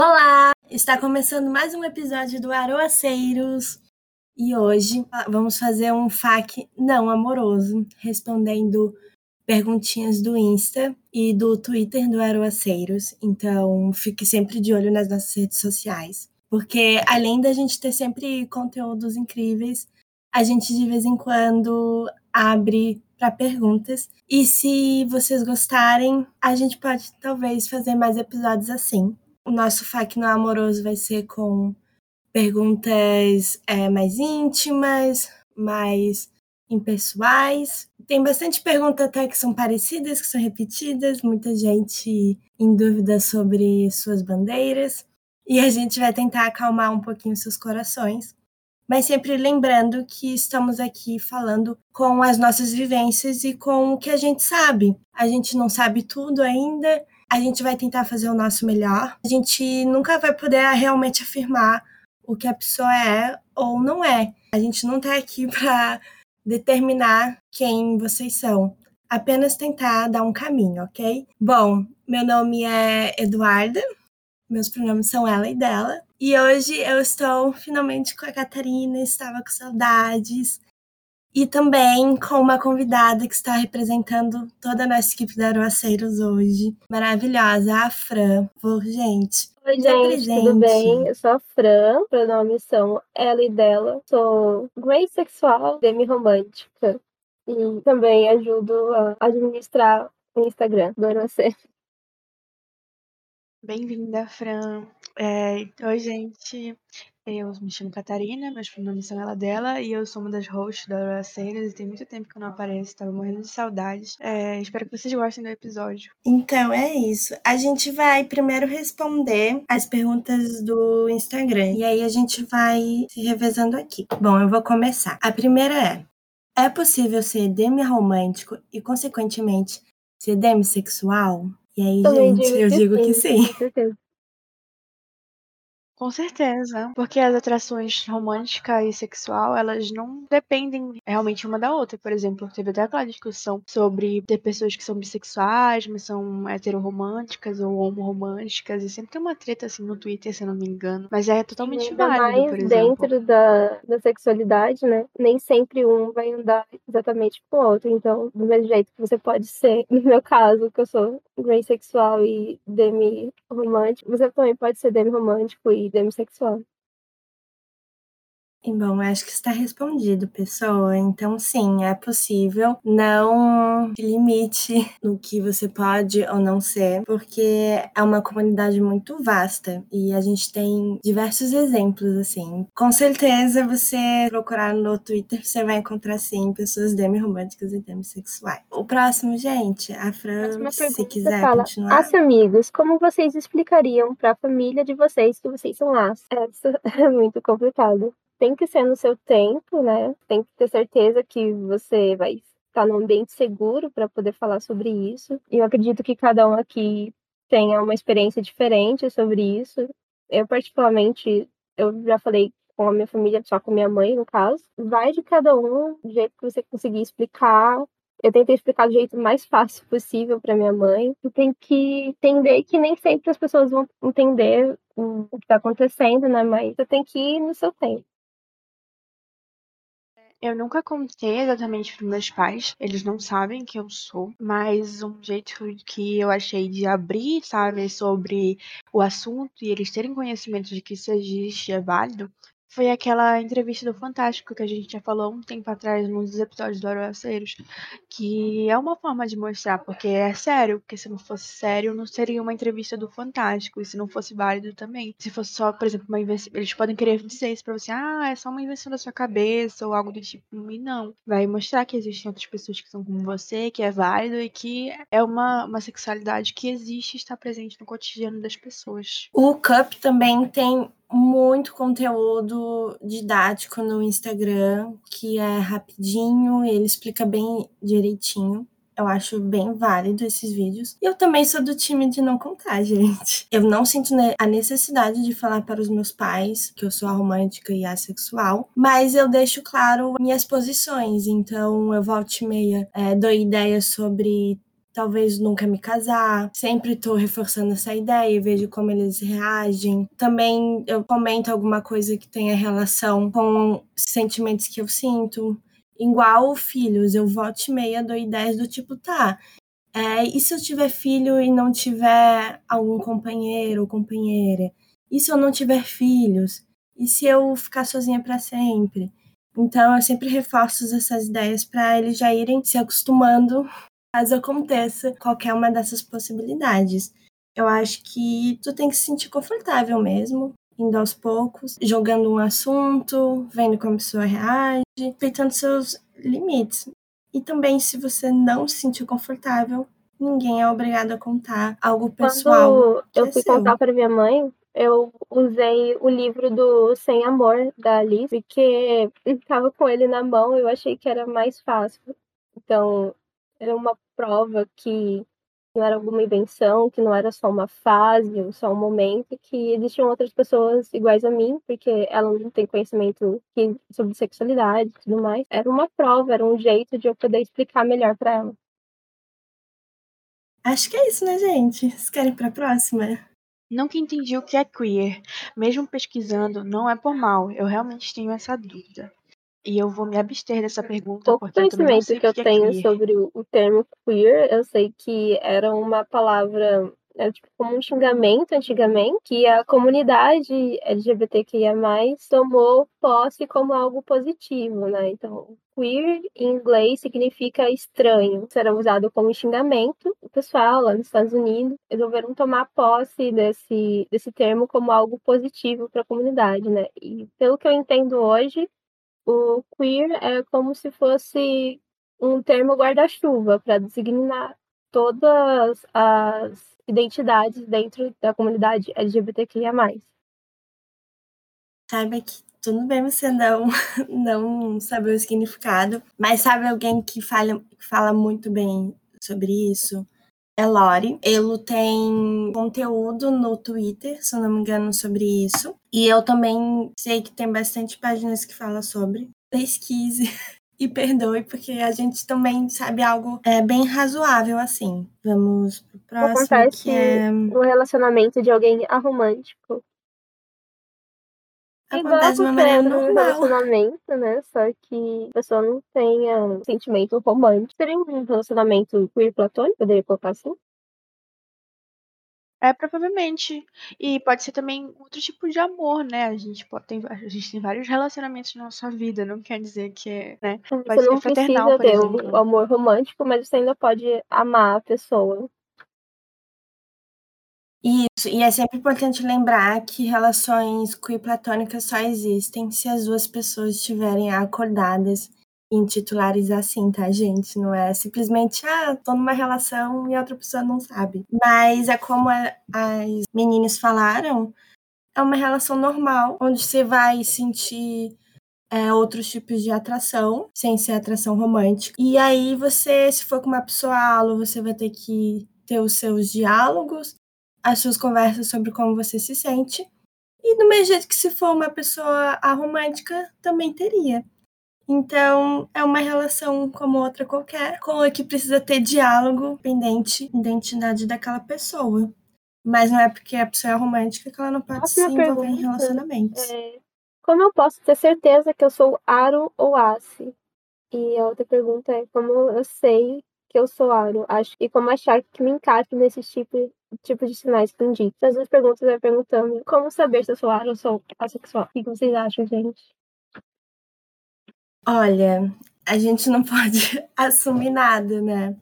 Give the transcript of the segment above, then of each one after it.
Olá! Está começando mais um episódio do Aroaceiros e hoje vamos fazer um FAQ não amoroso, respondendo perguntinhas do Insta e do Twitter do Aroaceiros. Então fique sempre de olho nas nossas redes sociais, porque além da gente ter sempre conteúdos incríveis, a gente de vez em quando abre para perguntas. E se vocês gostarem, a gente pode talvez fazer mais episódios assim. O nosso FAQ no amoroso vai ser com perguntas é, mais íntimas, mais impessoais. Tem bastante perguntas até que são parecidas, que são repetidas, muita gente em dúvida sobre suas bandeiras. E a gente vai tentar acalmar um pouquinho seus corações, mas sempre lembrando que estamos aqui falando com as nossas vivências e com o que a gente sabe. A gente não sabe tudo ainda, a gente vai tentar fazer o nosso melhor. A gente nunca vai poder realmente afirmar o que a pessoa é ou não é. A gente não está aqui para determinar quem vocês são. Apenas tentar dar um caminho, ok? Bom, meu nome é Eduarda, meus pronomes são ela e dela. E hoje eu estou finalmente com a Catarina, estava com saudades e também com uma convidada que está representando toda a nossa equipe da Aroaceiros hoje. Maravilhosa, a Fran. Por gente. Oi, gente, tudo bem? Eu sou a Fran, pronomes são ela e dela. Sou grey sexual, demi-romântica. E também ajudo a administrar o Instagram do Aroaceiros. Bem-vinda, Fran. É, oi, gente. Eu me chamo Catarina, meus pronomes são ela dela, e eu sou uma das hosts da Aurora Seiras, e tem muito tempo que eu não apareço, tava morrendo de saudades. É, espero que vocês gostem do episódio. Então, é isso. A gente vai primeiro responder as perguntas do Instagram, e aí a gente vai se revezando aqui. Bom, eu vou começar. A primeira é: é possível ser demi-romântico e, consequentemente, ser demissexual? E aí, Também gente, digo eu que digo sim, que sim. Com certeza. Com certeza, porque as atrações romântica e sexual, elas não dependem realmente uma da outra. Por exemplo, teve até aquela discussão sobre ter pessoas que são bissexuais, mas são heteroromânticas ou homoromânticas, e sempre tem uma treta assim no Twitter, se eu não me engano. Mas é totalmente Ainda válido, mais por exemplo. dentro da, da sexualidade, né? Nem sempre um vai andar exatamente com o outro. Então, do mesmo jeito que você pode ser, no meu caso, que eu sou gay sexual e demi-romântico, você também pode ser demi-romântico e demissexual. E bom, acho que está respondido, pessoa. Então, sim, é possível. Não limite no que você pode ou não ser, porque é uma comunidade muito vasta e a gente tem diversos exemplos, assim. Com certeza, você procurar no Twitter, você vai encontrar, sim, pessoas demi-românticas e demissexuais. O próximo, gente, a Fran, se quiser fala, continuar. As amigos, como vocês explicariam para a família de vocês que vocês são as? Essa é muito complicado. Tem que ser no seu tempo, né? Tem que ter certeza que você vai estar num ambiente seguro para poder falar sobre isso. E eu acredito que cada um aqui tenha uma experiência diferente sobre isso. Eu, particularmente, eu já falei com a minha família, só com minha mãe, no caso. Vai de cada um, do jeito que você conseguir explicar. Eu tentei explicar do jeito mais fácil possível para minha mãe. Tu tem que entender que nem sempre as pessoas vão entender o que está acontecendo, né? Mas você tem que ir no seu tempo. Eu nunca contei exatamente para meus pais, eles não sabem que eu sou, mas um jeito que eu achei de abrir, sabe, sobre o assunto e eles terem conhecimento de que isso existe é válido, foi aquela entrevista do Fantástico que a gente já falou um tempo atrás, num dos episódios do Aroaceiros, que é uma forma de mostrar, porque é sério, porque se não fosse sério, não seria uma entrevista do Fantástico, e se não fosse válido também. Se fosse só, por exemplo, uma invenção, eles podem querer dizer isso pra você, ah, é só uma invenção da sua cabeça, ou algo do tipo, e não. Vai mostrar que existem outras pessoas que são como você, que é válido, e que é uma, uma sexualidade que existe e está presente no cotidiano das pessoas. O Cup também tem muito conteúdo didático no Instagram, que é rapidinho, ele explica bem direitinho. Eu acho bem válido esses vídeos. E eu também sou do time de não contar, gente. Eu não sinto a necessidade de falar para os meus pais que eu sou romântica e assexual, mas eu deixo claro minhas posições. Então, eu volto e meia, é, dou ideias sobre talvez nunca me casar. Sempre tô reforçando essa ideia e vejo como eles reagem. Também eu comento alguma coisa que tenha relação com sentimentos que eu sinto. Igual filhos, eu volto e meia dou ideias do tipo, tá, é, e se eu tiver filho e não tiver algum companheiro ou companheira? E se eu não tiver filhos? E se eu ficar sozinha para sempre? Então, eu sempre reforço essas ideias para eles já irem se acostumando caso aconteça qualquer uma dessas possibilidades. Eu acho que tu tem que se sentir confortável mesmo, indo aos poucos, jogando um assunto, vendo como a pessoa reage, respeitando seus limites. E também, se você não se sentir confortável, ninguém é obrigado a contar algo pessoal. Quando eu é fui seu. contar para minha mãe, eu usei o livro do Sem Amor, da Alice, porque estava com ele na mão eu achei que era mais fácil. Então, era uma prova que não era alguma invenção, que não era só uma fase ou só um momento, que existiam outras pessoas iguais a mim, porque ela não tem conhecimento sobre sexualidade e tudo mais. Era uma prova, era um jeito de eu poder explicar melhor para ela. Acho que é isso, né, gente? Vocês querem para a próxima? Nunca entendi o que é queer. Mesmo pesquisando, não é por mal. Eu realmente tenho essa dúvida. E eu vou me abster dessa pergunta pouco porque eu não conhecimento sei o que eu que é tenho queer. sobre o, o termo queer, eu sei que era uma palavra, era tipo como um xingamento antigamente, que a comunidade LGBTQIA+, tomou posse como algo positivo, né? Então, queer em inglês significa estranho. Isso era usado como xingamento. O pessoal lá nos Estados Unidos resolveram tomar posse desse, desse termo como algo positivo para a comunidade, né? E pelo que eu entendo hoje, o queer é como se fosse um termo guarda-chuva para designar todas as identidades dentro da comunidade LGBTQIA+. Saiba que tudo bem você não, não saber o significado, mas sabe alguém que fala, que fala muito bem sobre isso? É Lori. Ele tem conteúdo no Twitter, se eu não me engano, sobre isso. E eu também sei que tem bastante páginas que falam sobre. Pesquise e perdoe, porque a gente também sabe algo é, bem razoável assim. Vamos pro próximo, Acontece que é... no relacionamento de alguém aromântico. Igual Acontece de uma maneira normal. relacionamento, né? Só que a pessoa não tenha um sentimento romântico. Seria um relacionamento queer platônico, poderia colocar assim? É, provavelmente. E pode ser também outro tipo de amor, né? A gente, pode, tem, a gente tem vários relacionamentos na nossa vida, não quer dizer que é, né? Pode Você ser não fraternal, precisa por ter exemplo. o amor romântico, mas você ainda pode amar a pessoa. Isso, e é sempre importante lembrar que relações queer platônicas só existem se as duas pessoas estiverem acordadas em titulares assim, tá, gente? Não é simplesmente, ah, tô numa relação e a outra pessoa não sabe. Mas é como a- as meninas falaram, é uma relação normal, onde você vai sentir é, outros tipos de atração, sem ser atração romântica. E aí você, se for com uma pessoa alo, você vai ter que ter os seus diálogos, as suas conversas sobre como você se sente. E do mesmo jeito que se for uma pessoa aromântica, também teria. Então, é uma relação como outra qualquer, com a que precisa ter diálogo pendente da identidade daquela pessoa. Mas não é porque a pessoa é romântica que ela não pode se envolver em relacionamentos. É, como eu posso ter certeza que eu sou aro ou ace? E a outra pergunta é como eu sei que eu sou aro? Acho, e como achar que me encaixe nesse tipo, tipo de sinais que indico. As duas perguntas vai perguntando como saber se eu sou ou sou assexual. O que vocês acham, gente? Olha, a gente não pode assumir nada, né?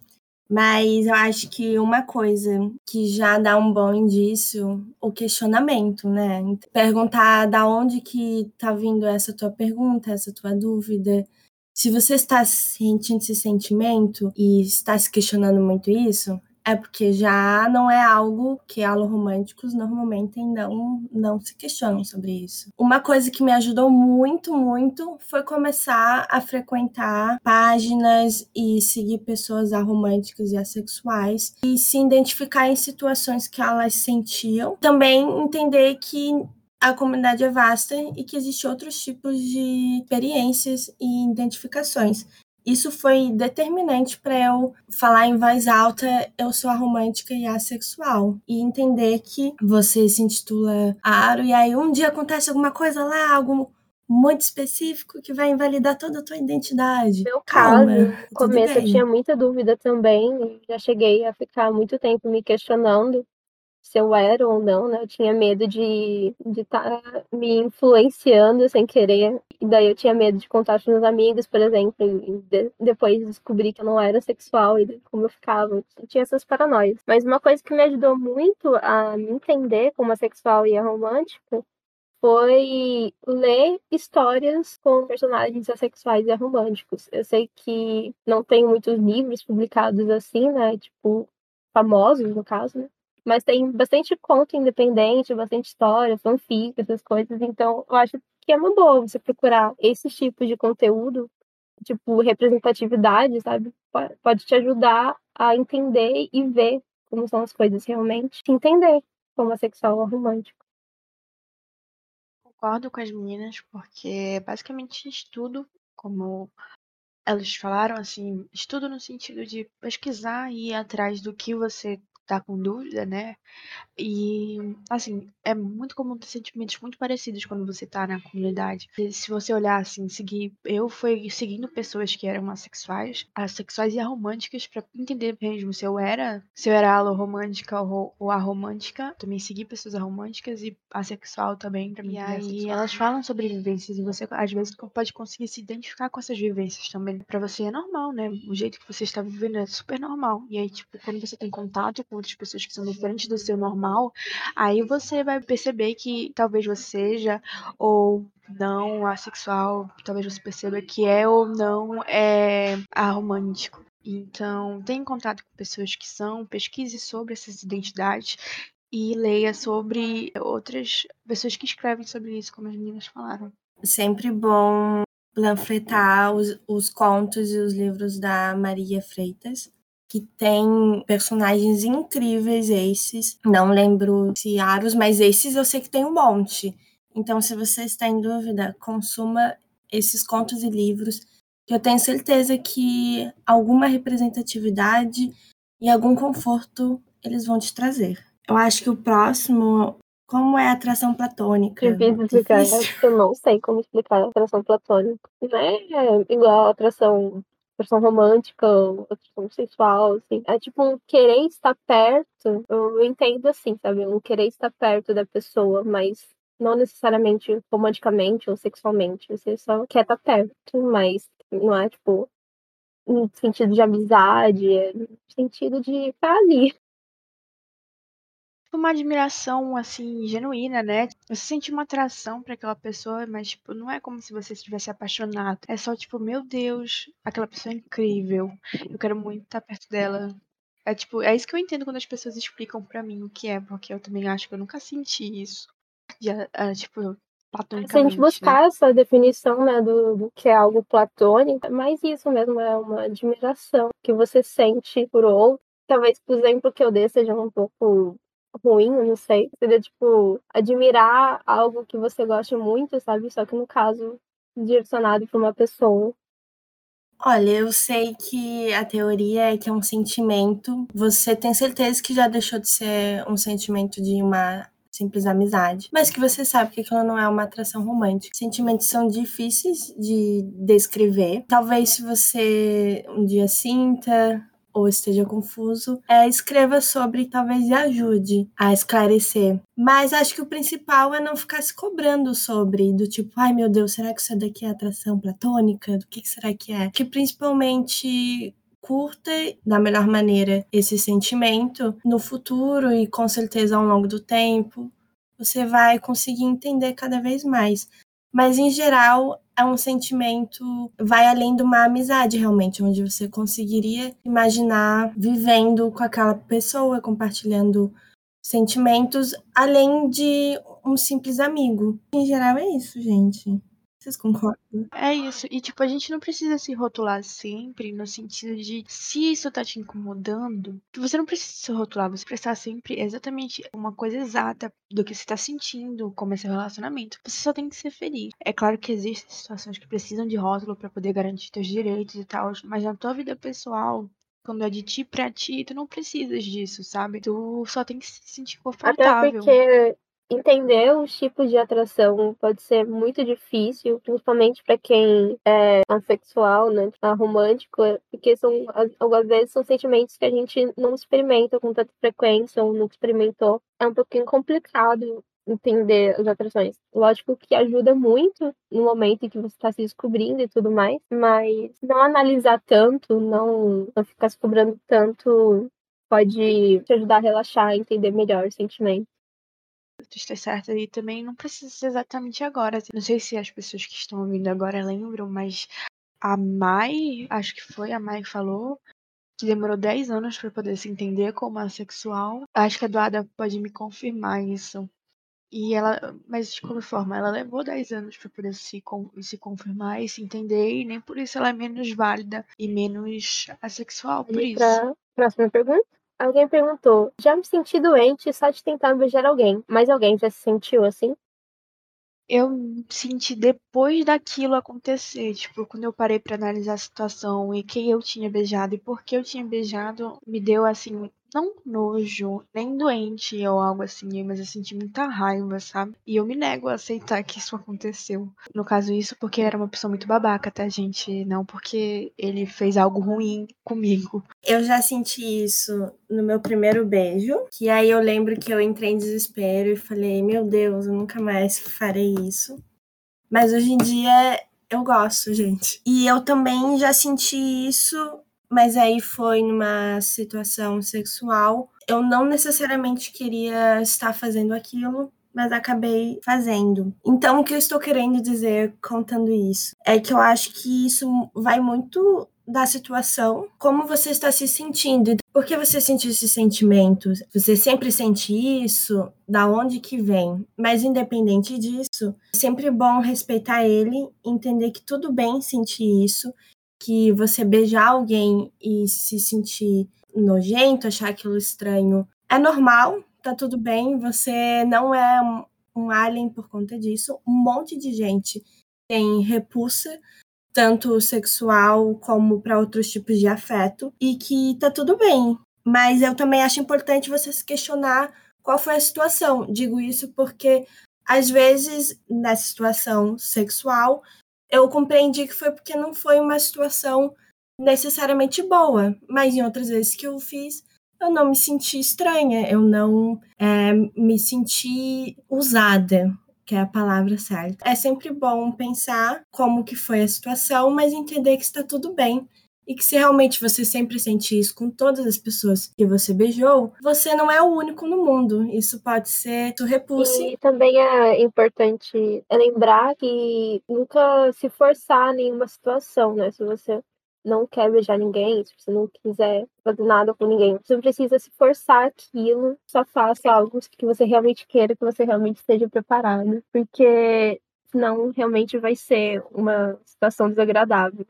Mas eu acho que uma coisa que já dá um bom indício, o questionamento, né? Perguntar da onde que tá vindo essa tua pergunta, essa tua dúvida. Se você está sentindo esse sentimento e está se questionando muito isso, é porque já não é algo que aloromânticos normalmente não, não se questionam sobre isso. Uma coisa que me ajudou muito, muito foi começar a frequentar páginas e seguir pessoas aromânticas e assexuais e se identificar em situações que elas sentiam. Também entender que a comunidade é vasta e que existem outros tipos de experiências e identificações. Isso foi determinante para eu falar em voz alta eu sou a romântica e assexual e entender que você se intitula Aro e aí um dia acontece alguma coisa lá, algo muito específico que vai invalidar toda a tua identidade. Meu Calma, caso, no começo eu tinha muita dúvida também, já cheguei a ficar muito tempo me questionando se eu era ou não, né? Eu tinha medo de estar tá me influenciando sem querer. E daí eu tinha medo de contar para meus amigos, por exemplo, e de, depois descobri que eu não era sexual e como eu ficava. Eu tinha essas paranoias. Mas uma coisa que me ajudou muito a me entender como assexual e romântico foi ler histórias com personagens assexuais e românticos. Eu sei que não tem muitos livros publicados assim, né? Tipo, famosos, no caso, né? Mas tem bastante conto independente, bastante história, fanfic, essas coisas. Então, eu acho que é uma boa você procurar esse tipo de conteúdo, tipo, representatividade, sabe? Pode te ajudar a entender e ver como são as coisas realmente. Entender como é sexual ou romântico. Concordo com as meninas, porque basicamente estudo, como elas falaram, assim, estudo no sentido de pesquisar e ir atrás do que você tá com dúvida, né? E, assim, é muito comum ter sentimentos muito parecidos quando você tá na comunidade. Se você olhar, assim, seguir. Eu fui seguindo pessoas que eram assexuais, assexuais e aromânticas, pra entender mesmo se eu era. Se eu era aloromântica ou, ou aromântica. Também segui pessoas aromânticas e assexual também, pra mim. E aí elas falam sobre vivências e você, às vezes, pode conseguir se identificar com essas vivências também. Pra você é normal, né? O jeito que você está vivendo é super normal. E aí, tipo, quando você tem contato com outras pessoas que são diferentes do seu normal, aí você vai perceber que talvez você seja ou não assexual, talvez você perceba que é ou não é aromântico. Então, tenha contato com pessoas que são, pesquise sobre essas identidades e leia sobre outras pessoas que escrevem sobre isso, como as meninas falaram. Sempre bom panfletar os, os contos e os livros da Maria Freitas que tem personagens incríveis esses. Não lembro se Aros, mas esses eu sei que tem um monte. Então, se você está em dúvida, consuma esses contos e livros, que eu tenho certeza que alguma representatividade e algum conforto eles vão te trazer. Eu acho que o próximo, como é a atração platônica? Difícil explicar, eu não sei como explicar a atração platônica. Não é igual a atração versão romântica, versão sensual, assim. É tipo um querer estar perto. Eu entendo assim, sabe? Um querer estar perto da pessoa, mas não necessariamente romanticamente ou sexualmente. Você só quer estar perto, mas não é tipo no sentido de amizade, é no sentido de estar ali uma admiração, assim, genuína, né? Você sente uma atração para aquela pessoa, mas, tipo, não é como se você estivesse apaixonado. É só, tipo, meu Deus, aquela pessoa é incrível. Eu quero muito estar perto dela. É, tipo, é isso que eu entendo quando as pessoas explicam para mim o que é, porque eu também acho que eu nunca senti isso. De, uh, tipo. Se a gente buscar né? essa definição, né, do, do, que é algo platônico, mas isso mesmo é uma admiração que você sente por outro. Talvez, por exemplo, que eu dei seja um pouco ruim, não sei. Seria, tipo, admirar algo que você gosta muito, sabe? Só que no caso, direcionado para uma pessoa. Olha, eu sei que a teoria é que é um sentimento. Você tem certeza que já deixou de ser um sentimento de uma simples amizade, mas que você sabe que aquilo não é uma atração romântica. Sentimentos são difíceis de descrever. Talvez se você um dia sinta ou esteja confuso, é, escreva sobre e talvez ajude a esclarecer. Mas acho que o principal é não ficar se cobrando sobre, do tipo, ai meu Deus, será que isso daqui é atração platônica? Do que, que será que é? Que principalmente curta da melhor maneira esse sentimento no futuro e com certeza ao longo do tempo você vai conseguir entender cada vez mais. Mas em geral, é um sentimento vai além de uma amizade realmente, onde você conseguiria imaginar vivendo com aquela pessoa, compartilhando sentimentos, além de um simples amigo. Em geral é isso, gente. Vocês concordam? É isso. E, tipo, a gente não precisa se rotular sempre no sentido de se isso tá te incomodando, você não precisa se rotular, você precisa sempre exatamente uma coisa exata do que você tá sentindo, como é seu relacionamento. Você só tem que ser feliz. É claro que existem situações que precisam de rótulo para poder garantir teus direitos e tal, mas na tua vida pessoal, quando é de ti pra ti, tu não precisas disso, sabe? Tu só tem que se sentir confortável. Até porque entender os tipos de atração pode ser muito difícil, principalmente para quem é assexual, né, tá romântico, porque são algumas vezes são sentimentos que a gente não experimenta com tanta frequência ou não experimentou. É um pouquinho complicado entender as atrações. Lógico que ajuda muito no momento em que você está se descobrindo e tudo mais, mas não analisar tanto, não, não ficar se cobrando tanto, pode te ajudar a relaxar, entender melhor os sentimentos. Tu está certa e também não precisa ser exatamente agora. Não sei se as pessoas que estão ouvindo agora lembram, mas a Mai, acho que foi a Mai que falou, que demorou 10 anos para poder se entender como assexual. Acho que a Eduarda pode me confirmar isso. E ela, mas de qualquer forma, ela levou 10 anos para poder se, se confirmar e se entender, e nem por isso ela é menos válida e menos assexual, por E isso. pra próxima pergunta. Alguém perguntou: Já me senti doente só de tentar beijar alguém, mas alguém já se sentiu assim? Eu senti depois daquilo acontecer, tipo, quando eu parei pra analisar a situação e quem eu tinha beijado e por que eu tinha beijado, me deu assim, não nojo, nem doente ou algo assim, mas eu senti muita raiva, sabe? E eu me nego a aceitar que isso aconteceu. No caso, isso porque era uma pessoa muito babaca, tá, gente? Não porque ele fez algo ruim comigo. Eu já senti isso no meu primeiro beijo, que aí eu lembro que eu entrei em desespero e falei, meu Deus, eu nunca mais farei isso. Mas hoje em dia eu gosto, gente. E eu também já senti isso, mas aí foi numa situação sexual. Eu não necessariamente queria estar fazendo aquilo, mas acabei fazendo. Então, o que eu estou querendo dizer contando isso é que eu acho que isso vai muito da situação, como você está se sentindo. Por que você sente esses sentimentos? Você sempre sente isso? Da onde que vem? Mas independente disso, é sempre bom respeitar ele, entender que tudo bem sentir isso, que você beijar alguém e se sentir nojento, achar aquilo estranho, é normal, tá tudo bem, você não é um, alien por conta disso. Um monte de gente tem repulsa tanto sexual como para outros tipos de afeto, e que tá tudo bem. Mas eu também acho importante você se questionar qual foi a situação. Digo isso porque, às vezes, nessa situação sexual, eu compreendi que foi porque não foi uma situação necessariamente boa, mas em outras vezes que eu fiz, eu não me senti estranha, eu não é, me senti usada, que é a palavra certa. É sempre bom pensar como que foi a situação, mas entender que está tudo bem. E que se realmente você sempre sente isso com todas as pessoas que você beijou, você não é o único no mundo. Isso pode ser tu repulse. E também é importante lembrar que nunca se forçar nenhuma situação, né? Se você não quer beijar ninguém, se você não quiser fazer nada com ninguém, você não precisa se forçar aquilo, só faça algo que você realmente queira, que você realmente esteja preparado, porque senão realmente vai ser uma situação desagradável.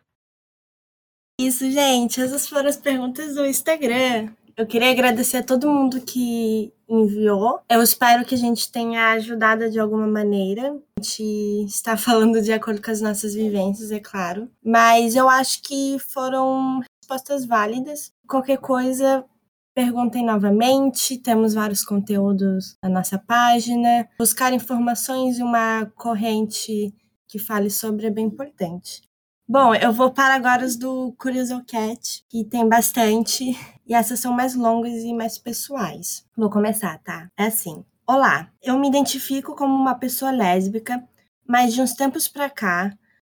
Isso, gente. Essas foram as perguntas do Instagram. Eu queria agradecer a todo mundo que enviou. Eu espero que a gente tenha ajudado de alguma maneira. A gente está falando de acordo com as nossas vivências, é claro. Mas eu acho que foram respostas válidas. Qualquer coisa, perguntem novamente. Temos vários conteúdos na nossa página. Buscar informações e uma corrente que fale sobre é bem importante. Bom, eu vou para agora os do Curiosal Cat, que tem bastante, e essas são mais longas e mais pessoais. Vou começar, tá? É assim. Olá, eu me identifico como uma pessoa lésbica, mas de uns tempos pra cá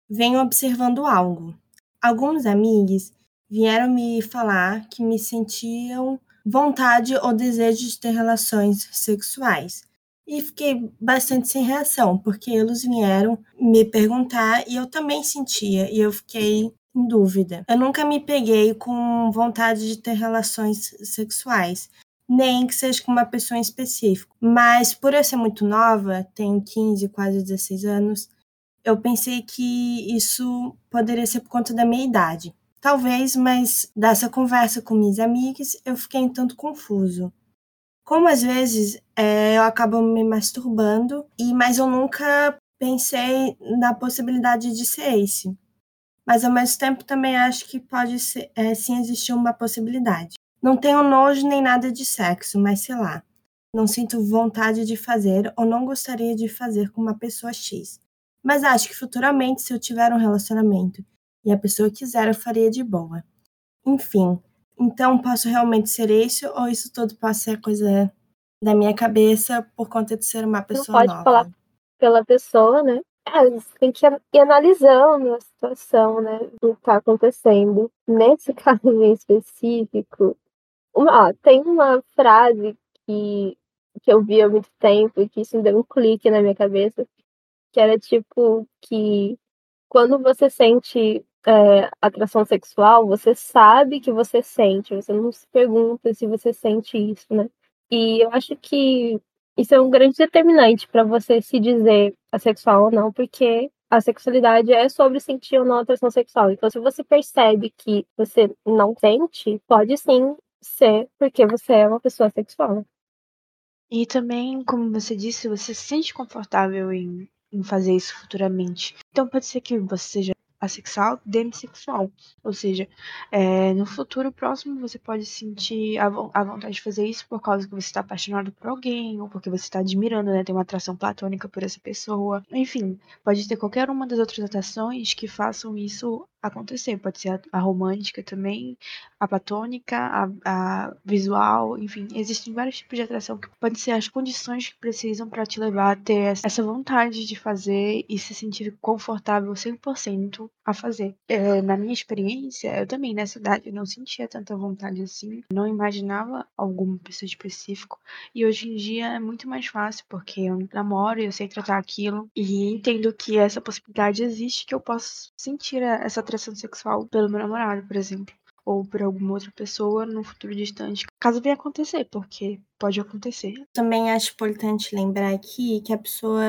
venho observando algo. Alguns amigos vieram me falar que me sentiam vontade ou desejo de ter relações sexuais e fiquei bastante sem reação, porque eles vieram me perguntar e eu também sentia, e eu fiquei em dúvida. Eu nunca me peguei com vontade de ter relações sexuais, nem que seja com uma pessoa em específico. Mas por eu ser muito nova, tenho 15, quase 16 anos, eu pensei que isso poderia ser por conta da minha idade. Talvez, mas dessa conversa com minhas amigas eu fiquei um tanto confuso. Como às vezes é, eu acabo me masturbando, e mas eu nunca pensei na possibilidade de ser esse. Mas ao mesmo tempo também acho que pode ser, é, sim existir uma possibilidade. Não tenho nojo nem nada de sexo, mas sei lá. Não sinto vontade de fazer ou não gostaria de fazer com uma pessoa X. Mas acho que futuramente, se eu tiver um relacionamento e a pessoa quiser, eu faria de boa. Enfim, então posso realmente ser isso ou isso tudo pode ser coisa da minha cabeça por conta de ser uma pessoa Não pode nova? falar pela pessoa, né? É, você tem que ir analisando a situação, né? Do que está acontecendo. Nesse caso em específico, uma, ó, tem uma frase que, que eu vi há muito tempo e que isso me deu um clique na minha cabeça, que era tipo que quando você sente é, atração sexual, você sabe que você sente, você não se pergunta se você sente isso, né? E eu acho que isso é um grande determinante para você se dizer assexual ou não, porque a sexualidade é sobre sentir ou não atração sexual. Então, se você percebe que você não sente, pode sim ser porque você é uma pessoa sexual. E também, como você disse, você se sente confortável em, em fazer isso futuramente. Então pode ser que você seja assexual, demissexual. Ou seja, é, no futuro próximo você pode sentir a, a, vontade de fazer isso por causa que você está apaixonado por alguém, ou porque você está admirando, né? Tem uma atração platônica por essa pessoa. Enfim, pode ter qualquer uma das outras atrações que façam isso acontecer. Pode ser a, a romântica também, a platônica, a, a, visual, enfim, existem vários tipos de atração que podem ser as condições que precisam para te levar a ter essa vontade de fazer e se sentir confortável 100% a fazer. É, na minha experiência, eu também nessa idade não sentia tanta vontade assim, não imaginava alguma pessoa específico e hoje em dia é muito mais fácil porque eu namoro e eu sei tratar aquilo e entendo que essa possibilidade existe que eu posso sentir essa atração sexual pelo meu namorado, por exemplo ou por alguma outra pessoa no futuro distante, caso venha acontecer, porque pode acontecer. Também acho importante lembrar aqui que a pessoa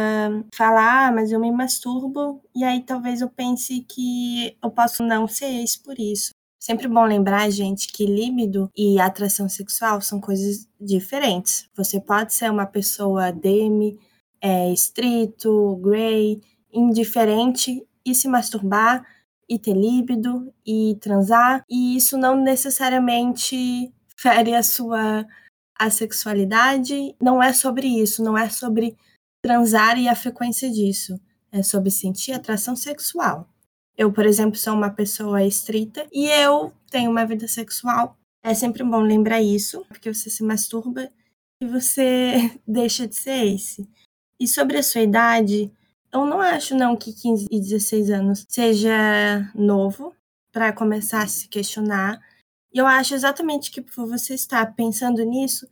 fala, ah, mas eu me masturbo, e aí talvez eu pense que eu posso não ser esse por isso. Sempre bom lembrar, gente, que líbido e atração sexual são coisas diferentes. Você pode ser uma pessoa demi, é, estrito, grey, indiferente e se masturbar e ter líbido e transar, e isso não necessariamente fere a sua assexualidade. Não é sobre isso, não é sobre transar e a frequência disso. É sobre sentir atração sexual. Eu, por exemplo, sou uma pessoa estrita e eu tenho uma vida sexual. É sempre bom lembrar isso, porque você se masturba e você deixa de ser esse. E sobre a sua idade, eu não acho não que 15 e 16 anos seja novo para começar a se questionar. E eu acho exatamente que por você estar pensando nisso,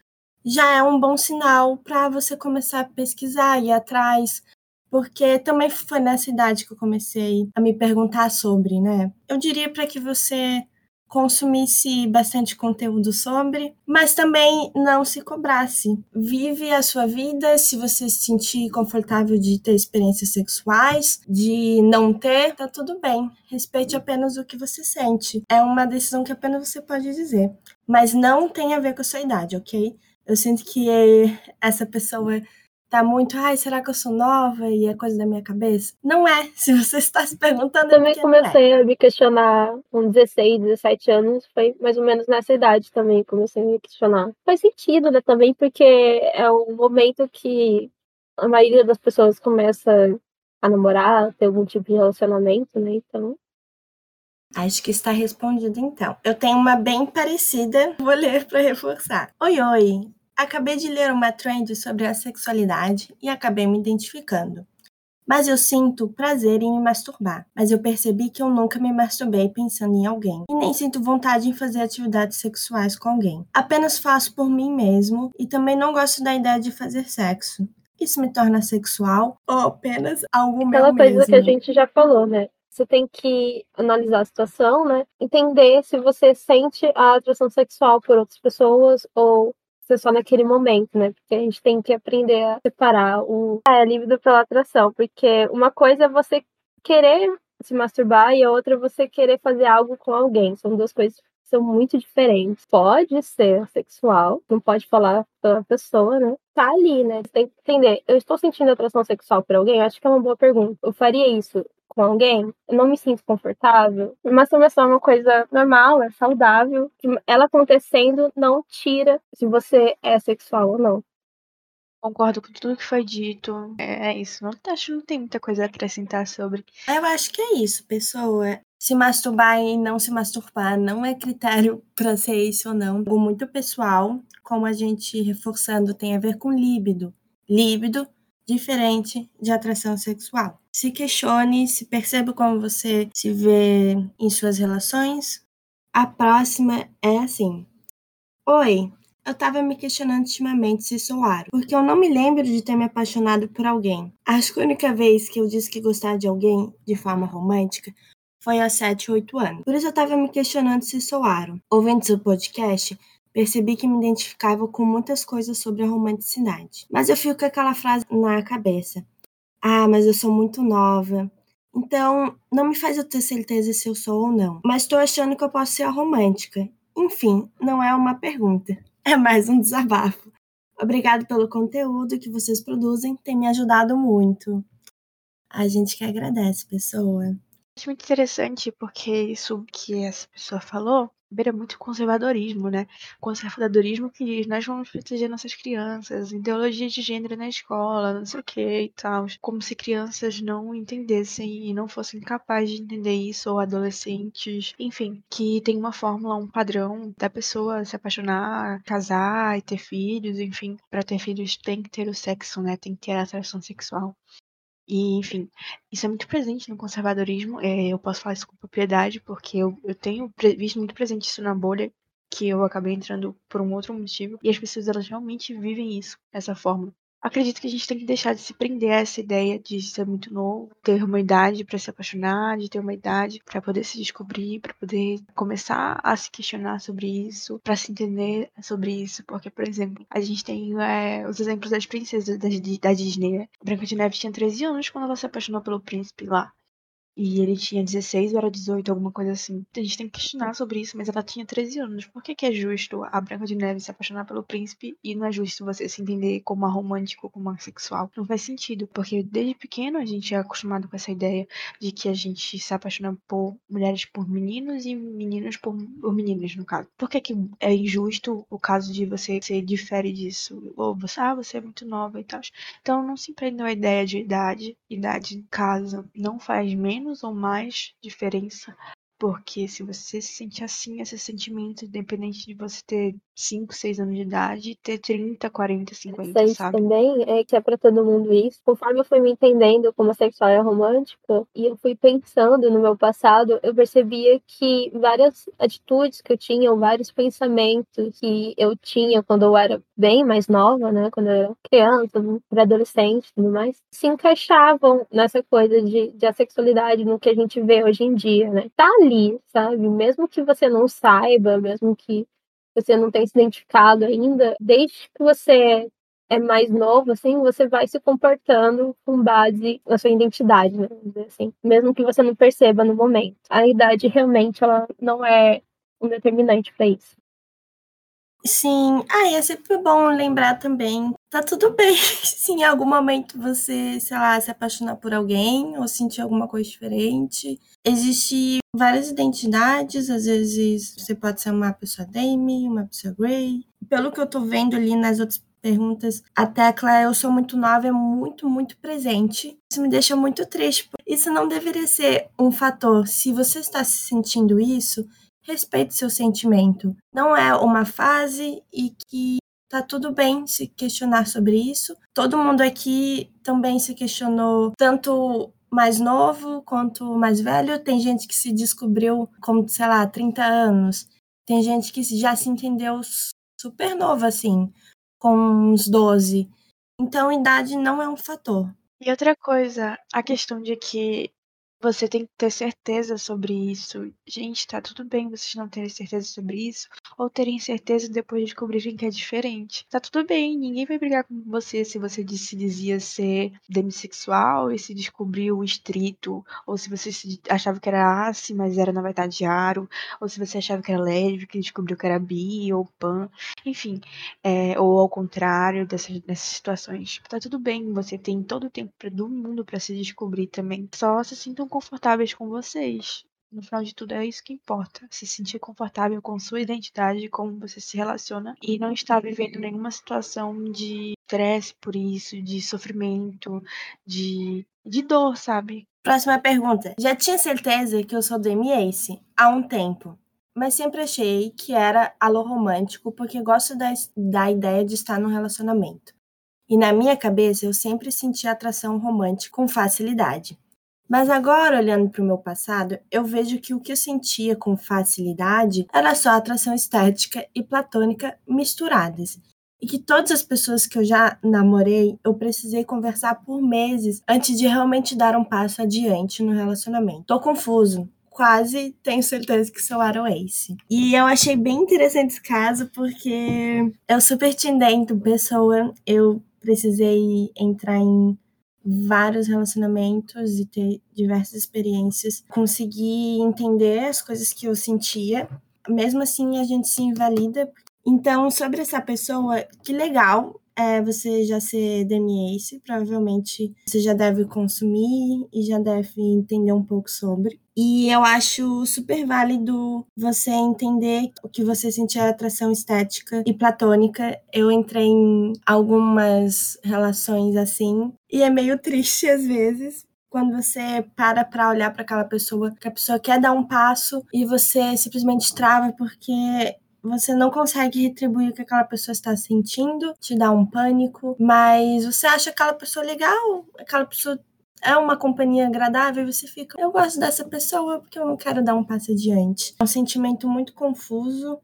já é um bom sinal para você começar a pesquisar e atrás, porque também foi nessa idade que eu comecei a me perguntar sobre, né? Eu diria para que você consumisse bastante conteúdo sobre, mas também não se cobrasse. Vive a sua vida, se você se sentir confortável de ter experiências sexuais, de não ter, tá tudo bem. Respeite apenas o que você sente. É uma decisão que apenas você pode dizer, mas não tem a ver com a sua idade, ok? Eu sinto que essa pessoa tá muito, ai, será que eu sou nova e é coisa da minha cabeça? Não é. Se você está se perguntando. Também é comecei é. a me questionar com 16, 17 anos, foi mais ou menos nessa idade também, comecei a me questionar. Faz sentido, né, também, porque é um momento que a maioria das pessoas começa a namorar, ter algum tipo de relacionamento, né, então... Acho que está respondido então. Eu tenho uma bem parecida, vou ler para reforçar. Oi, oi, Acabei de ler uma trend sobre a sexualidade e acabei me identificando. Mas eu sinto prazer em me masturbar. Mas eu percebi que eu nunca me masturbei pensando em alguém. E nem sinto vontade em fazer atividades sexuais com alguém. Apenas faço por mim mesmo e também não gosto da ideia de fazer sexo. Isso me torna sexual ou apenas algo Aquela meu coisa mesmo? que a gente já falou, né? Você tem que analisar a situação, né? Entender se você sente a atração sexual por outras pessoas ou ser só naquele momento, né? Porque a gente tem que aprender a separar o é, líbido pela atração. Porque uma coisa é você querer se masturbar e a outra é você querer fazer algo com alguém. São duas coisas que são muito diferentes. Pode ser sexual, não pode falar pela pessoa, né? Tá ali, né? Você tem que entender. Eu estou sentindo atração sexual por alguém? Acho que é uma boa pergunta. Eu faria isso com alguém, eu não me sinto confortável. Masturbação é uma coisa normal, é saudável. Ela acontecendo não tira se você é sexual ou não. Concordo com tudo que foi dito. É, é isso. Não acho que não tem muita coisa a acrescentar sobre. Eu acho que é isso, pessoa. Se masturbar e não se masturbar não é critério para ser isso ou não. Algo muito pessoal, como a gente reforçando, tem a ver com líbido. Líbido diferente de atração sexual. Se questione, se perceba como você se vê em suas relações. A próxima é assim: Oi, eu tava me questionando ultimamente se sou aro, porque eu não me lembro de ter me apaixonado por alguém. Acho que a única vez que eu disse que gostava de alguém de forma romântica foi aos 7, 8 anos. Por isso eu tava me questionando se sou aro. Ouvindo seu podcast, percebi que me identificava com muitas coisas sobre a romanticidade. Mas eu fico com aquela frase na cabeça. Ah, mas eu sou muito nova. Então, não me faz eu ter certeza se eu sou ou não. Mas estou achando que eu posso ser a romântica. Enfim, não é uma pergunta. É mais um desabafo. Obrigado pelo conteúdo que vocês produzem, tem me ajudado muito. A gente que agradece, pessoa. Acho muito interessante porque isso que essa pessoa falou beira muito conservadorismo, né? Conservadorismo que diz, nós vamos proteger nossas crianças, ideologia de gênero na escola, não sei o que e tal. Como se crianças não entendessem e não fossem capazes de entender isso, ou adolescentes, enfim, que tem uma fórmula, um padrão da pessoa se apaixonar, casar e ter filhos, enfim. Para ter filhos tem que ter o sexo, né? Tem que ter a atração sexual. E, enfim, isso é muito presente no conservadorismo. É, eu posso falar isso com propriedade, porque eu, eu tenho visto muito presente isso na bolha, que eu acabei entrando por um outro motivo. E as pessoas, elas realmente vivem isso, essa forma acredito que a gente tem que deixar de se prender a essa ideia de ser muito novo, ter uma idade para se apaixonar, de ter uma idade para poder se descobrir, para poder começar a se questionar sobre isso, para se entender sobre isso, porque, por exemplo, a gente tem é, os exemplos das princesas da, da Disney, né? Branca de Neve tinha 13 anos quando ela se apaixonou pelo príncipe lá e ele tinha 16 ou era 18, alguma coisa assim. A gente tem que questionar sobre isso, mas ela tinha 13 anos. Por que, que é justo a Branca de Neve se apaixonar pelo príncipe e não é justo você se entender como a romântico, como a sexual? Não faz sentido, porque desde pequeno a gente é acostumado com essa ideia de que a gente se apaixona por mulheres por meninos e meninos por, por meninas, no caso. Por que, que é injusto o caso de você ser difere disso? Ou você, ah, você é muito nova e tal. Então não se prendam a ideia de idade. Idade, caso, não faz menos menos ou mais diferença porque se você se sente assim, esse sentimento, independente de você ter 5, 6 anos de idade, ter 30, 40, 50, isso sabe? também é que é para todo mundo isso. Conforme eu fui me entendendo como sexual e romântica, e eu fui pensando no meu passado, eu percebia que várias atitudes que eu tinha, ou vários pensamentos que eu tinha quando eu era bem mais nova, né? Quando eu era criança, pré-adolescente e tudo mais, se encaixavam nessa coisa de, de a sexualidade no que a gente vê hoje em dia, né? Tá ali, sabe? Mesmo que você não saiba, mesmo que você não tenha se identificado ainda, desde que você é mais novo, assim, você vai se comportando com base na sua identidade, né? Assim, mesmo que você não perceba no momento. A idade realmente ela não é um determinante para isso. Sim, ah, é sempre bom lembrar também. Tá tudo bem se em algum momento você, sei lá, se apaixonar por alguém ou sentir alguma coisa diferente. Existem várias identidades, às vezes você pode ser uma pessoa Dame, uma pessoa Grey. Pelo que eu tô vendo ali nas outras perguntas, a tecla eu sou muito nova é muito, muito presente. Isso me deixa muito triste. Isso não deveria ser um fator. Se você está se sentindo isso, respeite seu sentimento. Não é uma fase e que tá tudo bem se questionar sobre isso. Todo mundo aqui também se questionou, tanto mais novo quanto mais velho. Tem gente que se descobriu com, sei lá, 30 anos. Tem gente que já se entendeu super nova, assim, com uns 12. Então, idade não é um fator. E outra coisa, a questão de que você tem que ter certeza sobre isso. Gente, tá tudo bem vocês não terem certeza sobre isso, ou terem certeza depois de descobrirem que é diferente. Tá tudo bem, ninguém vai brigar com você se você se dizia ser demissexual e se descobriu estrito, ou se você achava que era ace, mas era na verdade aro, ou se você achava que era lésbica e descobriu que era bi ou pan, enfim, é, ou ao contrário dessas, dessas situações. Tá tudo bem, você tem todo o tempo do mundo para se descobrir também. Só se sintam confortáveis com vocês. No final de tudo, é isso que importa. Se sentir confortável com sua identidade, como você se relaciona e não estar vivendo nenhuma situação de estresse por isso, de sofrimento, de, de dor, sabe? Próxima pergunta. Já tinha certeza que eu sou Demi Ace há um tempo, mas sempre achei que era alô romântico porque gosto da, da ideia de estar num relacionamento. E na minha cabeça eu sempre senti atração romântica com facilidade. Mas agora, olhando para o meu passado, eu vejo que o que eu sentia com facilidade era só atração estética e platônica misturadas. E que todas as pessoas que eu já namorei, eu precisei conversar por meses antes de realmente dar um passo adiante no relacionamento. Tô confuso. Quase tenho certeza que sou Aaron Ace. E eu achei bem interessante esse caso porque eu super te pessoa. Eu precisei entrar em vários relacionamentos e ter diversas experiências, conseguir entender as coisas que eu sentia. Mesmo assim, a gente se invalida. Então, sobre essa pessoa, que legal é você já ser Demi Ace, provavelmente você já deve consumir e já deve entender um pouco sobre. E eu acho super válido você entender o que você sentia atração estética e platônica. Eu entrei em algumas relações assim e é meio triste às vezes, quando você para para olhar para aquela pessoa, que a pessoa quer dar um passo e você simplesmente trava porque você não consegue retribuir o que aquela pessoa está sentindo, te dá um pânico, mas você acha aquela pessoa legal, aquela pessoa é uma companhia agradável e você fica, eu gosto dessa pessoa porque eu não quero dar um passo adiante. É um sentimento muito confuso,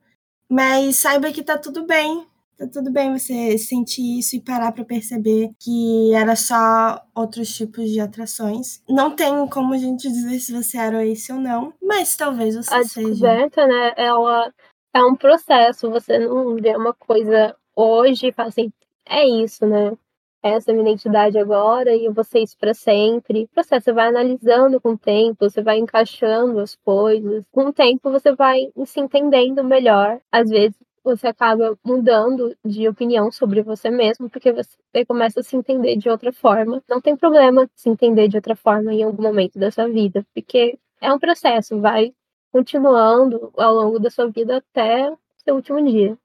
mas saiba que tá tudo bem. Tá tudo bem você sentir isso e parar para perceber que era só outros tipos de atrações. Não tem como a gente dizer se você era esse ou não, mas talvez você a seja. A descoberta, né, ela é um processo, você não vê uma coisa hoje e fala assim, é isso, né? Essa é a minha identidade agora e eu vou ser isso para sempre. O processo, você vai analisando com o tempo, você vai encaixando as coisas. Com o tempo, você vai se entendendo melhor. Às vezes, você acaba mudando de opinião sobre você mesmo, porque você começa a se entender de outra forma. Não tem problema se entender de outra forma em algum momento da sua vida, porque é um processo, vai continuando ao longo da sua vida até seu último dia.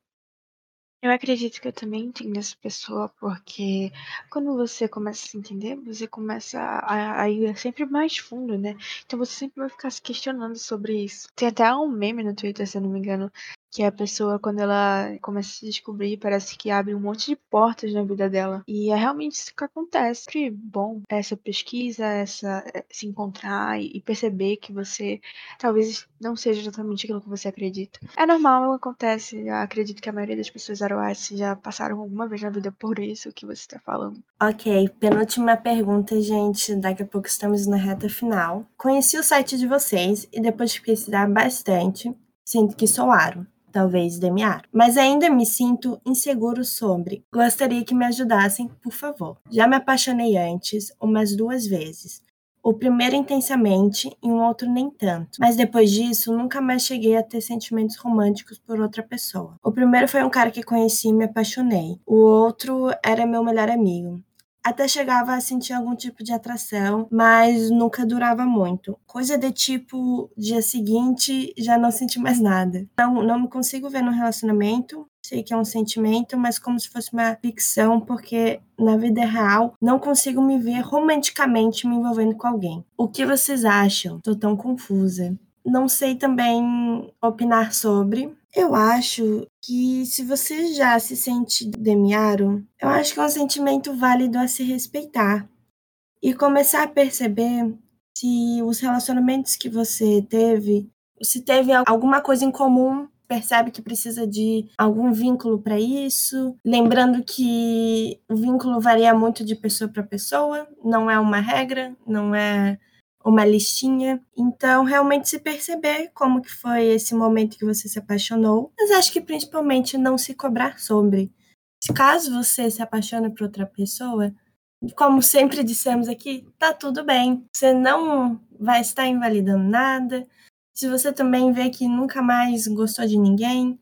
Eu acredito que eu também entendo essa pessoa, porque quando você começa a se entender, você começa a, a ir sempre mais fundo, né? Então você sempre vai ficar se questionando sobre isso. Tem até um meme no Twitter, se eu não me engano, que a pessoa, quando ela começa a se descobrir, parece que abre um monte de portas na vida dela. E é realmente isso que acontece. É bom essa pesquisa, essa eh, se encontrar e perceber que você talvez não seja exatamente aquilo que você acredita. É normal, acontece. Eu acredito que a maioria das pessoas aroas já passaram alguma vez na vida por isso que você está falando. Ok, penúltima pergunta, gente. Daqui a pouco estamos na reta final. Conheci o site de vocês e depois de pesquisar bastante, sinto que sou aro talvez Demiar, mas ainda me sinto inseguro sobre. Gostaria que me ajudassem, por favor. Já me apaixonei antes, umas duas vezes. O primeiro intensamente e um outro nem tanto. Mas depois disso, nunca mais cheguei a ter sentimentos românticos por outra pessoa. O primeiro foi um cara que conheci e me apaixonei. O outro era meu melhor amigo até chegava a sentir algum tipo de atração, mas nunca durava muito. Coisa de tipo, dia seguinte já não senti mais nada. Não, não me consigo ver no relacionamento. Sei que é um sentimento, mas como se fosse uma ficção, porque na vida real não consigo me ver romanticamente me envolvendo com alguém. O que vocês acham? Tô tão confusa. Não sei também opinar sobre, eu acho que se você já se sente demiaro, eu acho que é um sentimento válido a se respeitar e começar a perceber se os relacionamentos que você teve, se teve alguma coisa em comum, percebe que precisa de algum vínculo para isso, lembrando que o vínculo varia muito de pessoa para pessoa, não é uma regra, não é uma listinha. Então, realmente se perceber como que foi esse momento que você se apaixonou. Mas acho que principalmente não se cobrar sobre. Caso você se apaixone por outra pessoa, como sempre dissemos aqui, tá tudo bem. Você não vai estar invalidando nada. Se você também vê que nunca mais gostou de ninguém,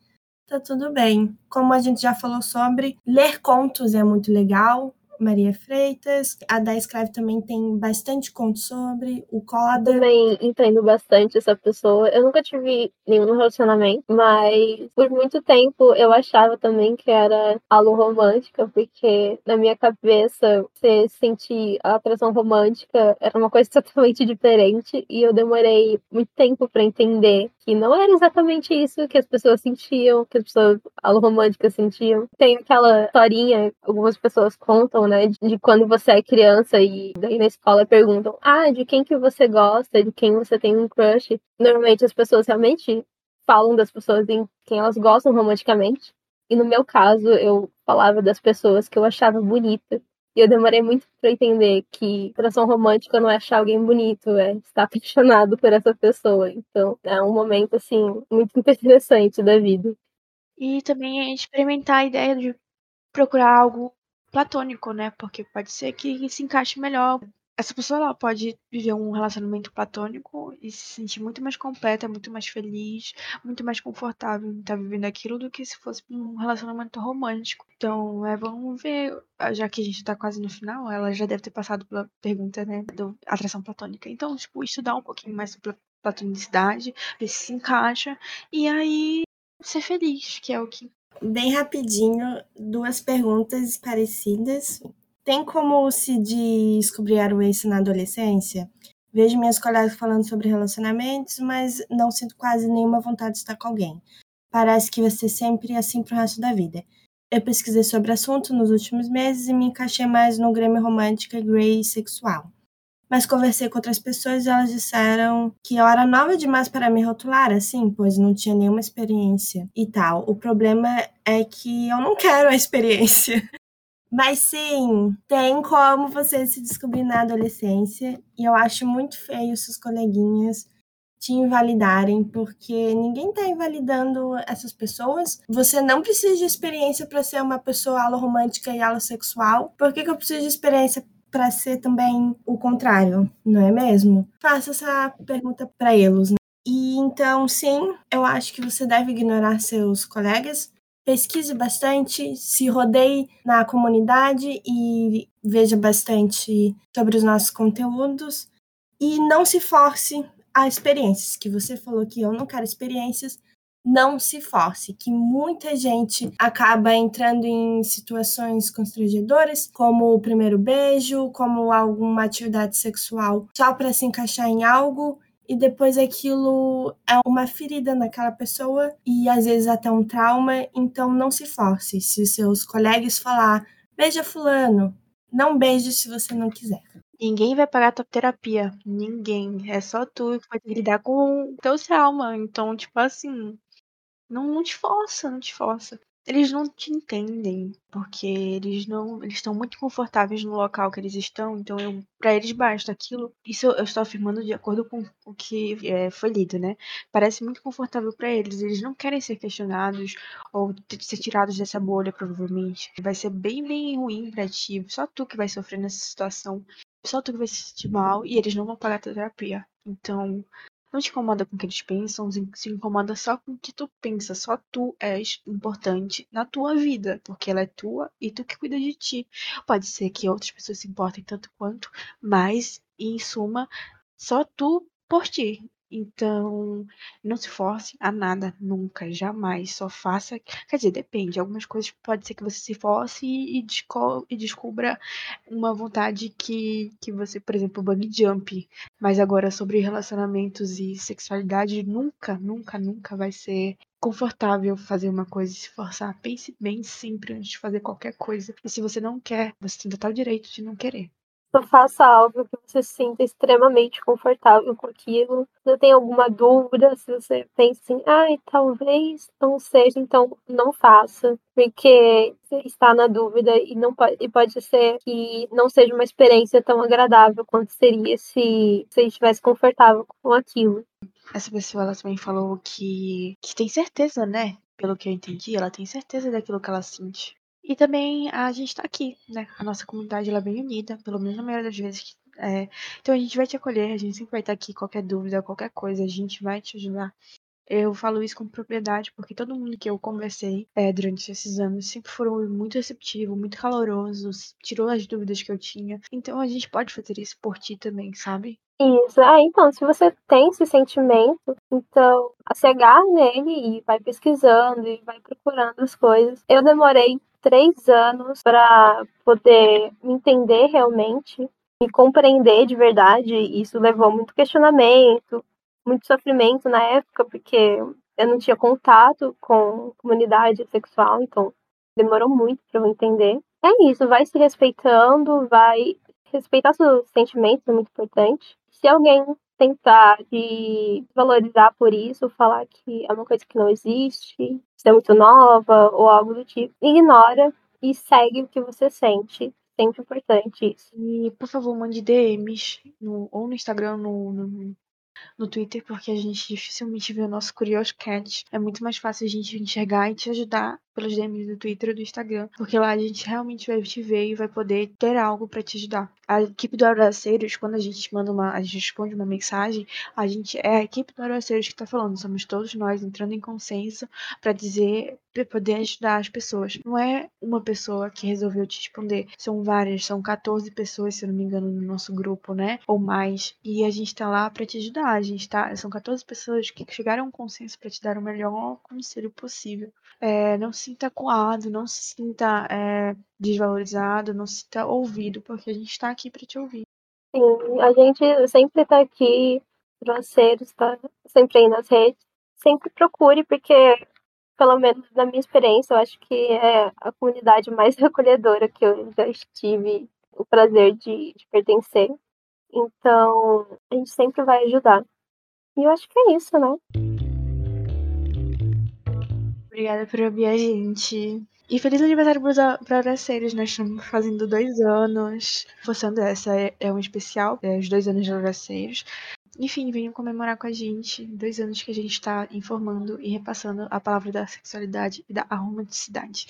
tá tudo bem. Como a gente já falou sobre, ler contos é muito legal. Maria Freitas. A da Escreve também tem bastante conto sobre. O Coda. Também entendo bastante essa pessoa. Eu nunca tive nenhum relacionamento, mas por muito tempo eu achava também que era algo romântica, porque na minha cabeça você sentir a atração romântica era uma coisa totalmente diferente e eu demorei muito tempo para entender que não era exatamente isso que as pessoas sentiam, que as pessoas algo romântica sentiam. Tem aquela historinha, algumas pessoas contam né? De quando você é criança e daí na escola perguntam: ah, de quem que você gosta, de quem você tem um crush. Normalmente as pessoas realmente falam das pessoas em quem elas gostam romanticamente. E no meu caso, eu falava das pessoas que eu achava bonita. E eu demorei muito para entender que atração romântica não é achar alguém bonito, é estar apaixonado por essa pessoa. Então, é um momento, assim, muito interessante da vida. E também é experimentar a ideia de procurar algo platônico, né? Porque pode ser que se encaixe melhor. Essa pessoa ela pode viver um relacionamento platônico e se sentir muito mais completa, muito mais feliz, muito mais confortável em estar vivendo aquilo do que se fosse um relacionamento romântico. Então, é, vamos ver, já que a gente tá quase no final, ela já deve ter passado pela pergunta, né, da atração platônica. Então, tipo, estudar um pouquinho mais sobre platonicidade, ver se se encaixa, e aí ser feliz, que é o que Bem rapidinho, duas perguntas parecidas. Tem como se descobrir o ex na adolescência? Vejo minhas colegas falando sobre relacionamentos, mas não sinto quase nenhuma vontade de estar com alguém. Parece que vai ser sempre assim pro resto da vida. Eu pesquisei sobre o assunto nos últimos meses e me encaixei mais no Grêmio romântica e grey sexual mas conversei com outras pessoas e elas disseram que eu era nova demais para me rotular assim, pois não tinha nenhuma experiência e tal. O problema é que eu não quero a experiência. Mas sim, tem como você se descobrir na adolescência, e eu acho muito feio seus coleguinhas te invalidarem, porque ninguém está invalidando essas pessoas. Você não precisa de experiência para ser uma pessoa aloromântica e alossexual. Por que, que eu preciso de experiência para ser também o contrário, não é mesmo? Faça essa pergunta para eles. Né? E então, sim, eu acho que você deve ignorar seus colegas. Pesquise bastante, se rodeie na comunidade e veja bastante sobre os nossos conteúdos. E não se force a experiências, que você falou que eu não quero experiências, não se force, que muita gente acaba entrando em situações constrangedoras, como o primeiro beijo, como alguma atividade sexual só para se encaixar em algo e depois aquilo é uma ferida naquela pessoa e às vezes até um trauma, então não se force. Se seus colegas falar, beija fulano, não beije se você não quiser. Ninguém vai pagar tua terapia. Ninguém. É só tu que vai lidar com o teu trauma. Então, tipo assim, não, não te força, não te força. Eles não te entendem, porque eles não. Eles estão muito confortáveis no local que eles estão, então eu, pra eles basta aquilo. Isso eu estou afirmando de acordo com o que é, foi lido, né? Parece muito confortável para eles. Eles não querem ser questionados ou ser tirados dessa bolha, provavelmente. Vai ser bem, bem ruim pra ti. Só tu que vai sofrer nessa situação. Só tu que vai se sentir mal e eles não vão pagar a terapia. Então, não te incomoda com o que eles pensam, se incomoda só com o que tu pensa. Só tu és importante na tua vida, porque ela é tua e tu que cuida de ti. Pode ser que outras pessoas se importem tanto quanto, mas em suma, só tu por ti. Então, não se force a nada, nunca, jamais. Só faça. Quer dizer, depende. Algumas coisas pode ser que você se force e, desco e descubra uma vontade que, que você, por exemplo, bungee jump. Mas agora, sobre relacionamentos e sexualidade, nunca, nunca, nunca vai ser confortável fazer uma coisa e se forçar. Pense bem sempre antes de fazer qualquer coisa. E se você não quer, você tem total direito de não querer. Faça algo que você se sinta extremamente confortável com aquilo. Se você tem alguma dúvida, se você pensa assim, ai, ah, talvez não seja, então não faça. Porque você está na dúvida e não pode, e pode ser que não seja uma experiência tão agradável quanto seria se você estivesse confortável com aquilo. Essa pessoa ela também falou que, que tem certeza, né? Pelo que eu entendi, ela tem certeza daquilo que ela sente. E também a gente tá aqui, né? A nossa comunidade ela é bem unida, pelo menos na maioria das vezes. É... Então a gente vai te acolher, a gente sempre vai estar aqui. Qualquer dúvida, qualquer coisa, a gente vai te ajudar. Eu falo isso com propriedade, porque todo mundo que eu conversei é, durante esses anos sempre foram muito receptivos, muito calorosos, tirou as dúvidas que eu tinha. Então a gente pode fazer isso por ti também, sabe? Isso. Ah, então, se você tem esse sentimento, então se agarra nele e vai pesquisando e vai procurando as coisas. Eu demorei três anos para poder entender realmente e compreender de verdade. Isso levou muito questionamento, muito sofrimento na época, porque eu não tinha contato com comunidade sexual, então demorou muito para eu entender. É isso, vai se respeitando, vai respeitar seus sentimentos, é muito importante. Se alguém tentar de valorizar por isso, falar que é uma coisa que não existe, é muito nova ou algo do tipo, ignora e segue o que você sente. Sempre importante isso. E, por favor, mande DMs no, ou no Instagram, no, no, no Twitter, porque a gente dificilmente vê o nosso Curious Cat. É muito mais fácil a gente enxergar e te ajudar pelos DMs do Twitter e do Instagram, porque lá a gente realmente vai te ver e vai poder ter algo para te ajudar. A equipe do Araceiros, quando a gente manda uma, a gente responde uma mensagem, a gente é a equipe do Araceiros que está falando, somos todos nós entrando em consenso para dizer, para poder ajudar as pessoas. Não é uma pessoa que resolveu te responder, são várias, são 14 pessoas, se eu não me engano, no nosso grupo, né? Ou mais. E a gente está lá para te ajudar. A gente tá, são 14 pessoas que chegaram a um consenso para te dar o melhor conselho possível. É, não se sinta coado, não se sinta é, desvalorizado, não se sinta ouvido, porque a gente está aqui para te ouvir. Sim, a gente sempre está aqui, você está sempre aí nas redes. Sempre procure, porque, pelo menos na minha experiência, eu acho que é a comunidade mais acolhedora que eu já tive o prazer de, de pertencer. Então, a gente sempre vai ajudar. E eu acho que é isso, né? Obrigada por ouvir a gente. E feliz aniversário para Horaceiros, nós estamos fazendo dois anos. Forçando essa é, é um especial, é os dois anos de Horaceiros. Enfim, venham comemorar com a gente. Dois anos que a gente está informando e repassando a palavra da sexualidade e da romanticidade.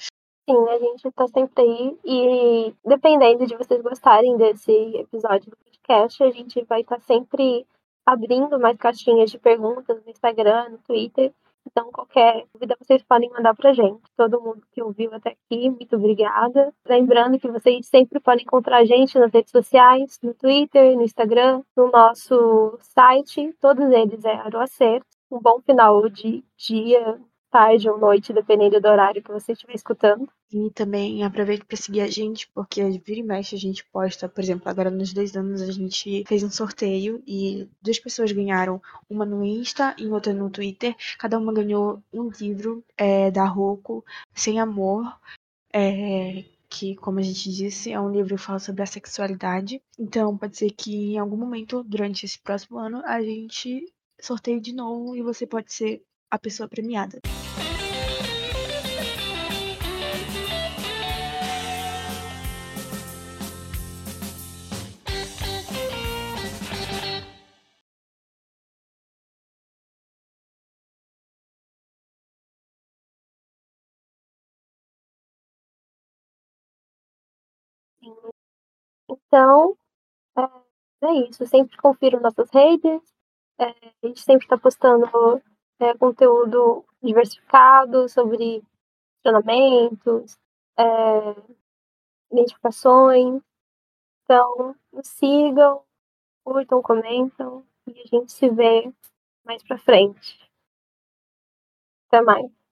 Sim, a gente está sempre aí. E dependendo de vocês gostarem desse episódio do podcast, a gente vai estar tá sempre abrindo mais caixinhas de perguntas no Instagram, no Twitter. Então, qualquer dúvida vocês podem mandar pra gente. Todo mundo que ouviu até aqui, muito obrigada. Lembrando que vocês sempre podem encontrar a gente nas redes sociais, no Twitter, no Instagram, no nosso site. Todos eles é Aroacerto. Um bom final de dia, tarde ou noite, dependendo do horário que você estiver escutando. E também aproveite para seguir a gente, porque vira e mexe a gente posta, por exemplo, agora nos dois anos a gente fez um sorteio e duas pessoas ganharam, uma no Insta e outra no Twitter. Cada uma ganhou um livro é, da Rocco, Sem Amor, é, que, como a gente disse, é um livro que fala sobre a sexualidade. Então, pode ser que em algum momento, durante esse próximo ano, a gente sorteie de novo e você pode ser a pessoa premiada. Então, é, é isso. Sempre confiro nossas redes. É, a gente sempre está postando é, conteúdo diversificado sobre treinamentos, é, identificações. Então, nos sigam, curtam, comentam e a gente se vê mais pra frente. Até mais.